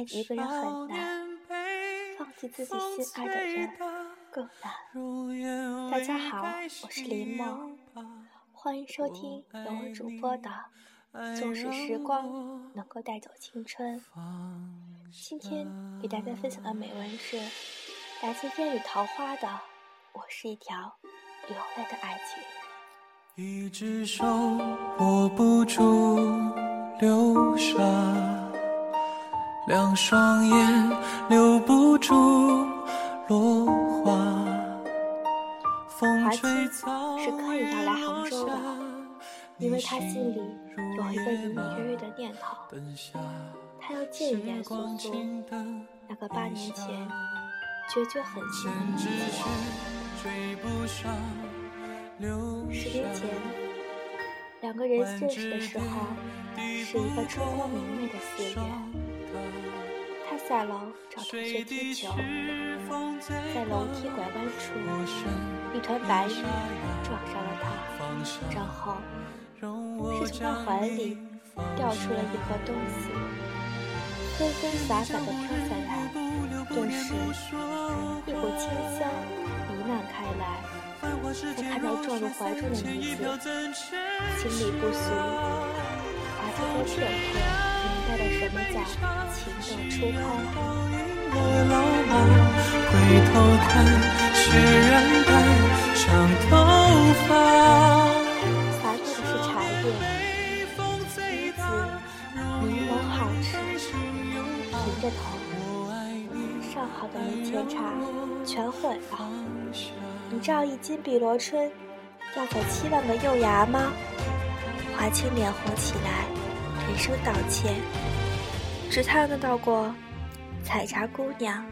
爱一个人很难，放弃自己心爱的人更难。大家好，我是林默，欢迎收听由我主播的《纵使时光能够带走青春》。今天给大家分享的美文是来自烟雨桃花的《我是一条流泪的爱情》。一只手握不住流沙，两双眼留不住落花。华清是刻意要来杭州的，因为他心里有一个隐隐约约的念头，他要见一见苏苏，那个八年前决绝狠心的女子。十年前，两个人认识的时候，是一个春光明媚的四月。他下楼找同学踢球，在楼梯拐弯处，一团白云撞上了他，然后是从他怀里掉出了一盒东西，纷纷洒洒的飘下来，顿时一股清香弥漫开来。在看到撞入怀中的女子，心里不俗，华清在片刻明白了什么叫情窦初开。回头看，雪染白长头发。洒落的是茶叶，女子明眸皓齿，平着头。上好的门前茶全毁了。你照一斤碧螺春要走七万个幼芽吗？华清脸红起来，连声道歉。只看到过采茶姑娘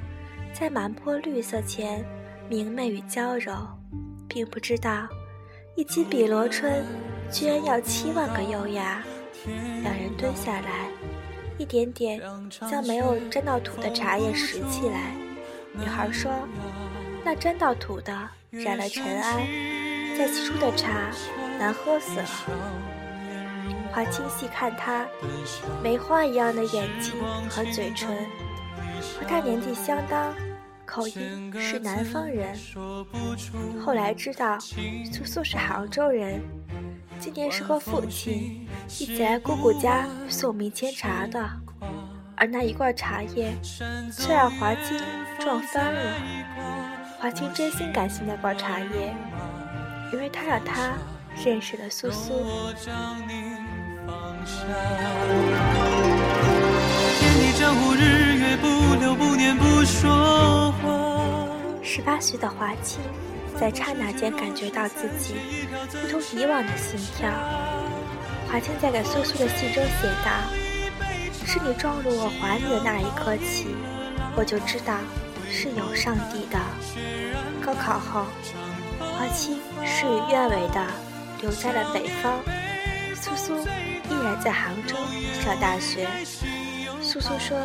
在满坡绿色前明媚与娇柔，并不知道一斤碧螺春居然要七万个优雅。两人蹲下来，一点点将没有沾到土的茶叶拾起来。女孩说：“那沾到土的。”染了尘埃，再沏出的茶难喝死了。华清细看他梅花一样的眼睛和嘴唇，和他年纪相当，口音是南方人。后来知道苏苏是杭州人，今年是和父亲一起来姑姑家送明前茶的，而那一罐茶叶却让华清撞翻了。华清真心感谢那罐茶叶，因为他让他认识了苏苏。十八岁的华清，在刹那间感觉到自己不同以往的心跳。华清在给苏苏的信中写道：“是你撞入我怀里的那一刻起，我就知道。”是有上帝的。高考后，华清事与愿违的留在了北方，苏苏依然在杭州上大学。苏苏说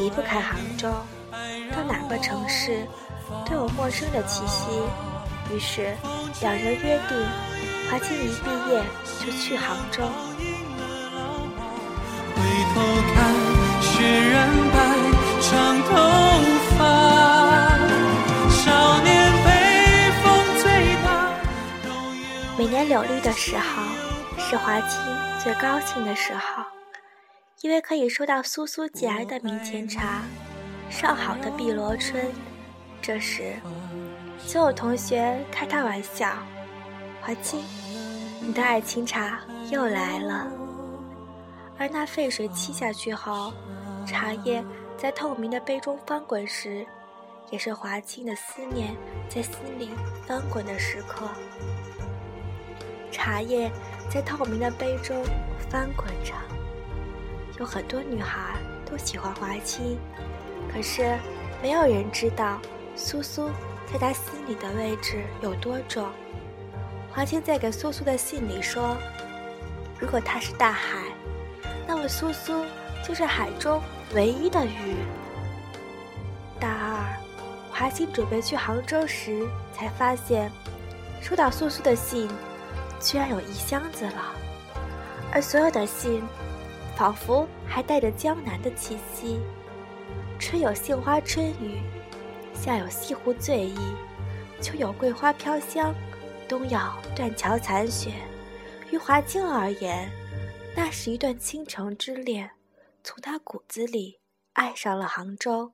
离不开杭州，到哪个城市都有陌生的气息。于是两人约定，华清一毕业就去杭州。回头看，雪染白长头每年柳绿的时候，是华清最高兴的时候，因为可以收到苏苏寄来的明前茶，上好的碧螺春。这时，就有同学开他玩笑：“华清，你的爱情茶又来了。”而那沸水沏下去后，茶叶在透明的杯中翻滚时，也是华清的思念在心里翻滚的时刻。茶叶在透明的杯中翻滚着，有很多女孩都喜欢华清，可是没有人知道苏苏在他心里的位置有多重。华清在给苏苏的信里说：“如果他是大海，那么苏苏就是海中唯一的鱼。”大二，华清准备去杭州时，才发现收到苏苏的信。居然有一箱子了，而所有的信，仿佛还带着江南的气息。春有杏花春雨，夏有西湖醉意，秋有桂花飘香，冬有断桥残雪。于华清而言，那是一段倾城之恋，从他骨子里爱上了杭州。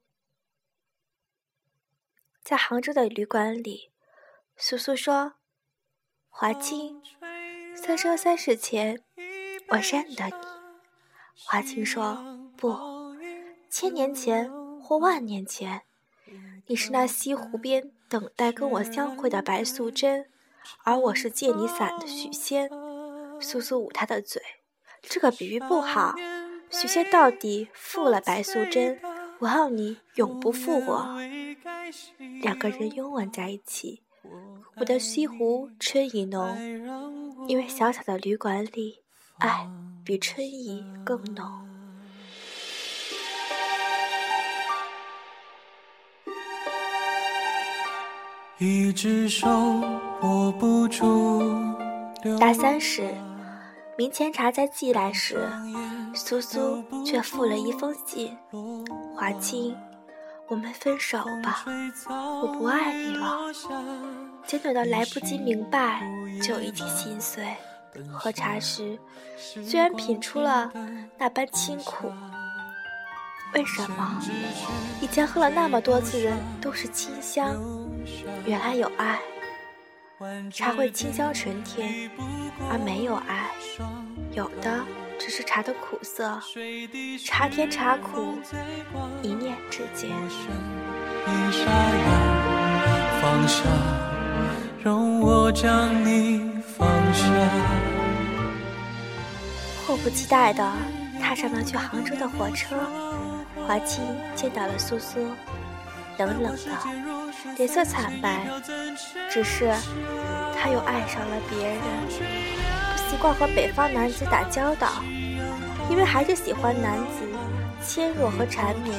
在杭州的旅馆里，苏苏说：“华清，三生三世前，我认得你。”华清说：“不，千年前或万年前，你是那西湖边等待跟我相会的白素贞，而我是借你伞的许仙。”苏苏捂他的嘴：“这个比喻不好。许仙到底负了白素贞，我要你永不负我。”两个人拥吻在一起，我的西湖春意浓，因为小小的旅馆里，爱比春意更浓。一只手握不住。大三时，明前茶在寄来时，苏苏却附了一封信，华清。我们分手吧，我不爱你了。简短到来不及明白，就已经心碎。喝茶时，虽然品出了那般清苦，为什么以前喝了那么多次的都是清香？原来有爱，茶会清香纯甜，而没有爱，有的。只是茶的苦涩，茶甜茶苦，一念之间。迫不及待的踏上了去杭州的火车，华清见到了苏苏，冷冷的，脸色惨白，只是他又爱上了别人。习惯和北方男子打交道，因为还是喜欢男子纤弱和缠绵，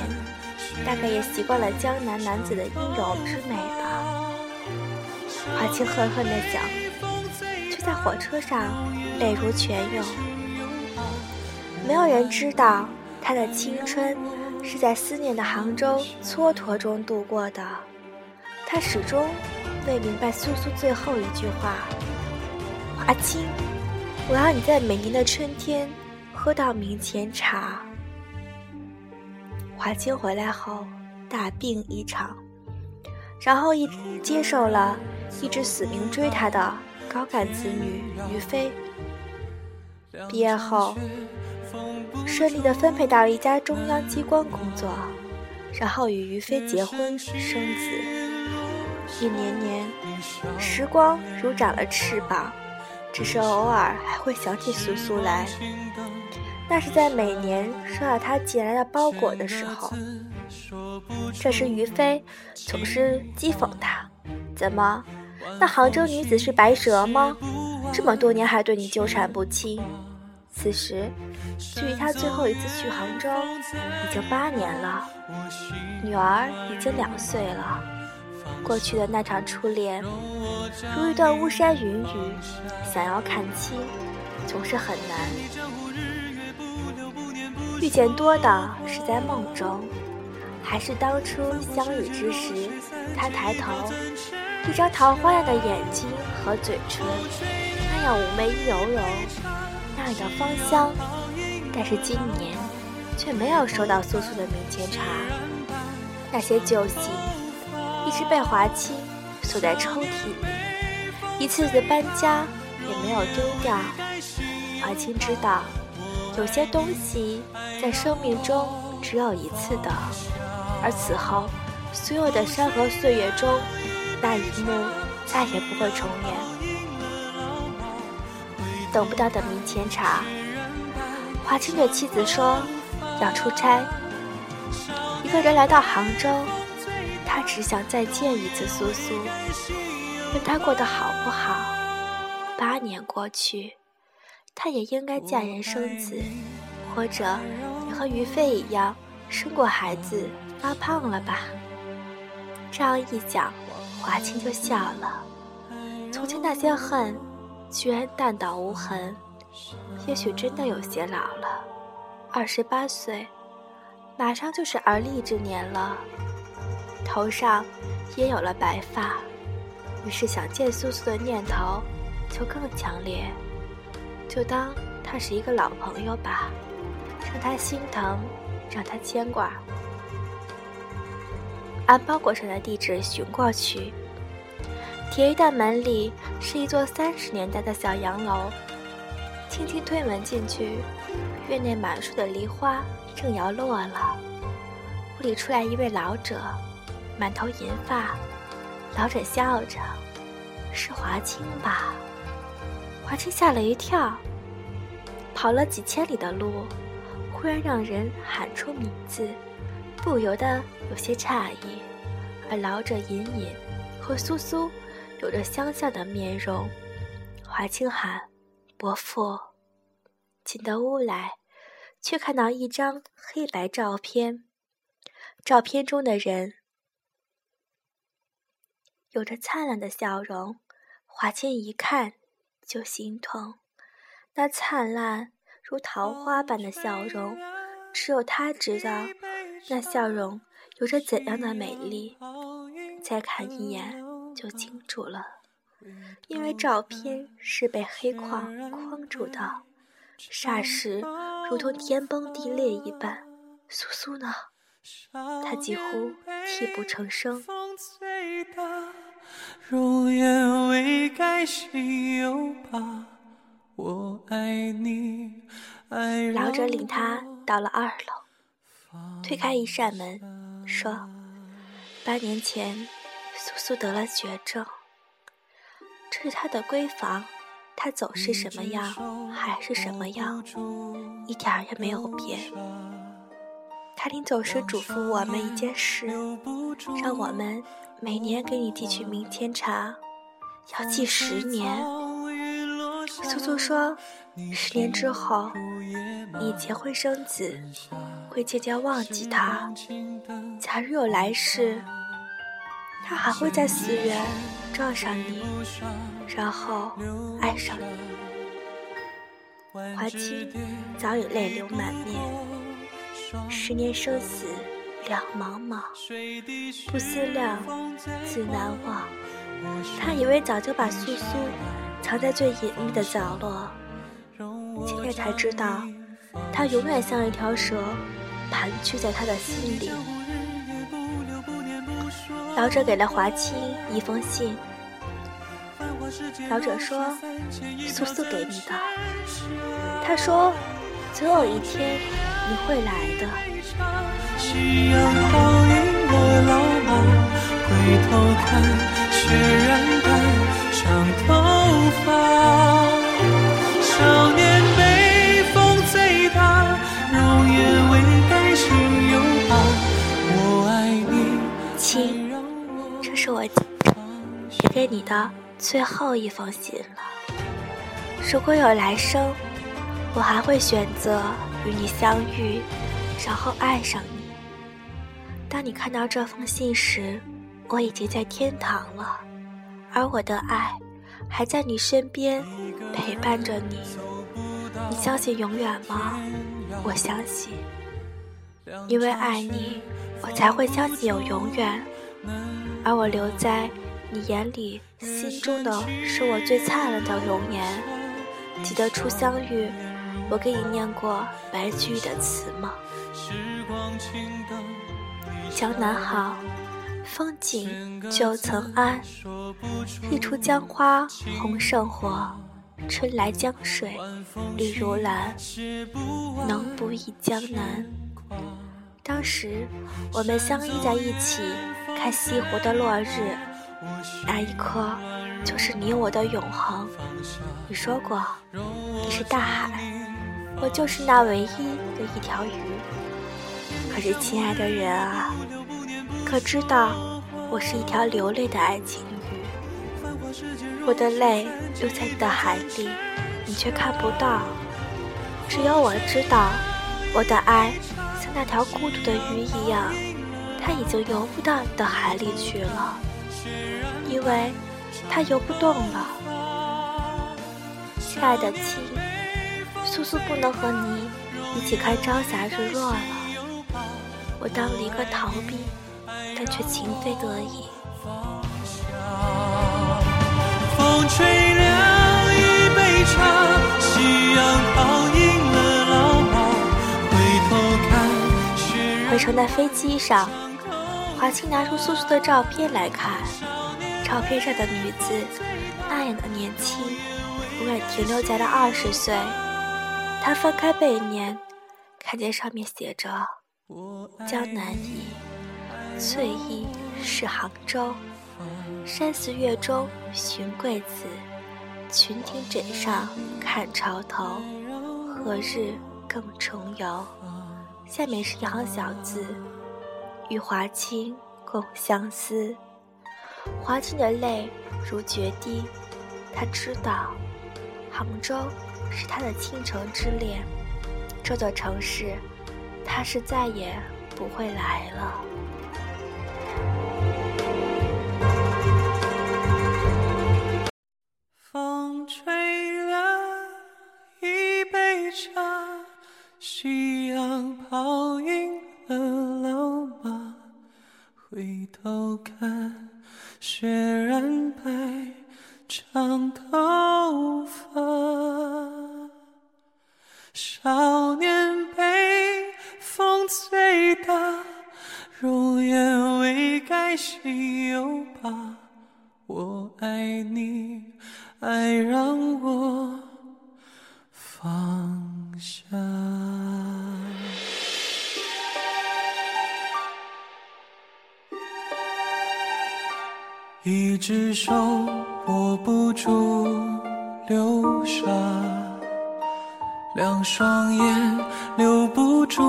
大概也习惯了江南男子的阴柔之美吧。华清恨恨地想，却在火车上泪如泉涌。没有人知道他的青春是在思念的杭州蹉跎中度过的。他始终未明白苏苏最后一句话：“华清。”我要你在每年的春天喝到明前茶。华清回来后大病一场，然后一接受了一直死命追他的高干子女于飞。毕业后顺利的分配到了一家中央机关工作，然后与于飞结婚生子。一年年，时光如长了翅膀。只是偶尔还会想起苏苏来，那是在每年收到他寄来的包裹的时候。这时于飞总是讥讽他：“怎么，那杭州女子是白蛇吗？这么多年还对你纠缠不清？”此时，距离他最后一次去杭州已经八年了，女儿已经两岁了。过去的那场初恋，如一段巫山云雨，想要看清，总是很难。遇见多的是在梦中，还是当初相遇之时，他抬头，一张桃花样的眼睛和嘴唇，那样妩媚柔柔，那样的芳香。但是今年，却没有收到素素的明前茶，那些旧信。一直被华清锁在抽屉里，一次次搬家也没有丢掉。华清知道，有些东西在生命中只有一次的，而此后所有的山河岁月中，那一幕再也不会重演。等不到的明前茶，华清对妻子说要出差，一个人来到杭州。他只想再见一次苏苏，问他过得好不好。八年过去，他也应该嫁人生子，或者也和于飞一样生过孩子发胖了吧。这样一讲，华清就笑了。从前那些恨，居然淡到无痕，也许真的有些老了。二十八岁，马上就是而立之年了，头上也有了白发，于是想见苏苏的念头就更强烈。就当他是一个老朋友吧，让他心疼，让他牵挂。按包裹上的地址寻过去，铁衣的门里是一座三十年代的小洋楼。轻轻推门进去，院内满树的梨花正摇落了。屋里出来一位老者，满头银发。老者笑着：“是华清吧？”华清吓了一跳，跑了几千里的路，忽然让人喊出名字，不由得有些诧异。而老者隐隐和苏苏有着相像的面容。华清喊。伯父进得屋来，却看到一张黑白照片。照片中的人有着灿烂的笑容，华清一看就心痛。那灿烂如桃花般的笑容，只有他知道，那笑容有着怎样的美丽。再看一眼，就清楚了。因为照片是被黑框框住的，霎时如同天崩地裂一般。苏苏呢？他几乎泣不成声。老者领他到了二楼，推开一扇门，说：“八年前，苏苏得了绝症。”这是他的闺房，他走是什么样，还是什么样，一点也没有变。他临走时嘱咐我们一件事，让我们每年给你寄去明天茶，要寄十年。苏苏说，十年之后，你结婚生子，会渐渐忘记他。假如有来世，他还会在寺院。撞上你，然后爱上你。华清早已泪流满面，十年生死两茫茫，不思量，自难忘。他以为早就把苏苏藏在最隐秘的角落，现在才知道，他永远像一条蛇，盘踞在他的心里。老者给了华清一封信。老者说：“苏苏给你的。”他说：“总有一天你会来的。”夕阳倒映了老马，回头看，雪染白长头发。少年被风吹大，容颜未改心有疤。我爱你，亲，这是我写给你的。最后一封信了。如果有来生，我还会选择与你相遇，然后爱上你。当你看到这封信时，我已经在天堂了，而我的爱还在你身边陪伴着你。你相信永远吗？我相信，因为爱你，我才会相信有永远，而我留在。你眼里、心中的是我最灿烂的容颜。记得初相遇，我给你念过白居易的词吗？江南好，风景旧曾谙。日出江花红胜火，春来江水绿如蓝。能不忆江南？当时我们相依在一起，看西湖的落日。那一刻，就是你我的永恒。你说过，你是大海，我就是那唯一的一条鱼。可是，亲爱的人啊，可知道我是一条流泪的爱情鱼？我的泪流在你的海里，你却看不到。只有我知道，我的爱像那条孤独的鱼一样，它已经游不到你的海里去了。因为它游不动了，亲爱的亲，苏苏不能和你一起看朝霞日落了，我当了一个逃避，但却情非得已。风吹凉一杯茶，夕阳泡赢了老马。回头看，回程的飞机上，华清拿出素素的照片来看，照片上的女子那样的年轻，永远停留在了二十岁。他翻开背面，看见上面写着“江南忆，翠意是杭州。山寺月中寻桂子，群亭枕上看潮头。何日更重游？”下面是一行小字：“与华清共相思。”华清的泪如决堤，他知道，杭州。是他的倾城之恋，这座城市，他是再也不会来了。风吹了一杯茶，夕阳泡一两双眼留不住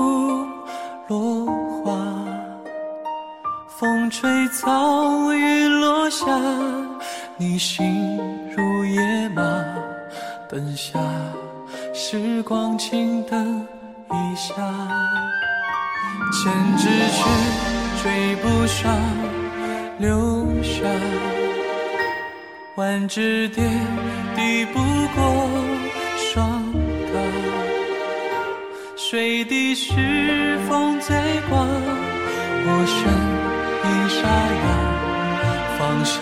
落花，风吹草雨落下，你心如野马，灯下时光轻等一下，千只却追不上流沙，万只蝶抵不过霜。水滴是风在刮，我身一沙哑，放下，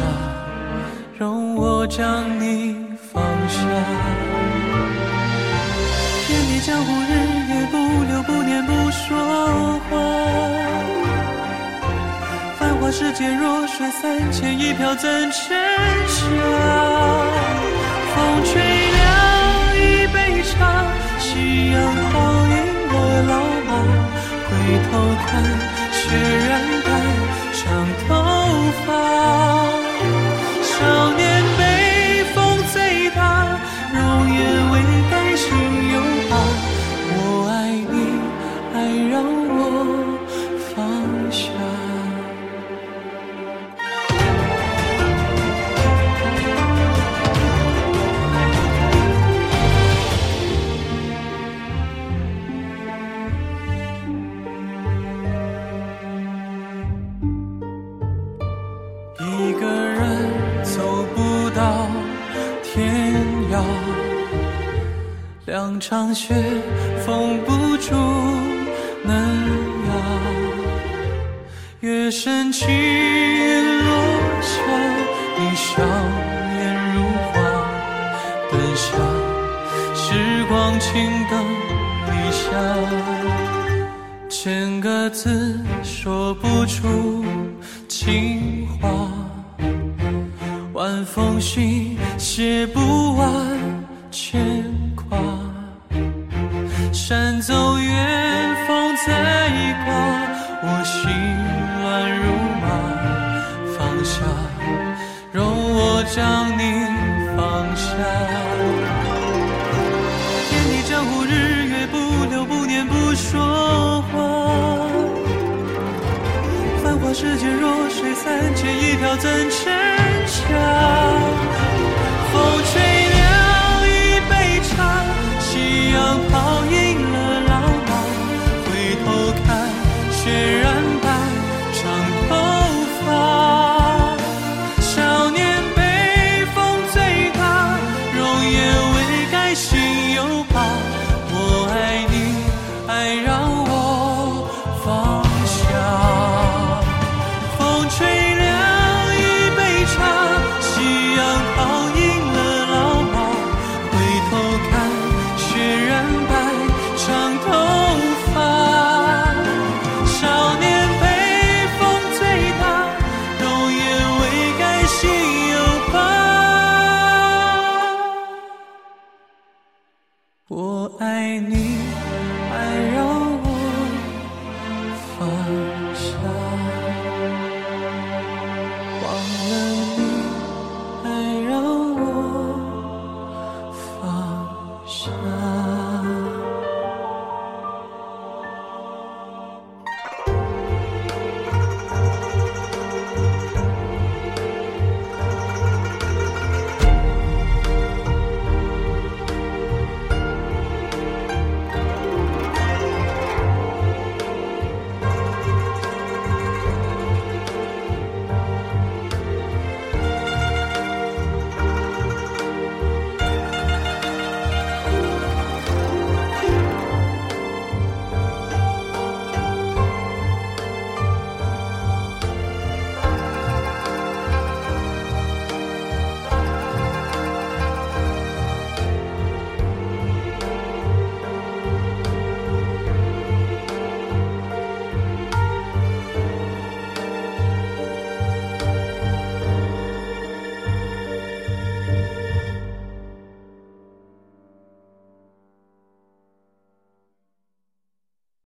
容我将你放下。天地江湖日夜不留不念不说话，繁华世界弱水三千，一瓢怎盛下？风吹凉一杯茶，夕阳好映。我老马，回低头看，雪染场雪封不住嫩芽，月升起落下，你笑颜如花。灯下时光轻等一下，千个字说不出情话，晚风信写不完牵挂。山走远，风在刮，我心乱如麻。放下，容我将你放下。天地江湖，日月不留不念不说话。繁华世间，弱水三千，一瓢怎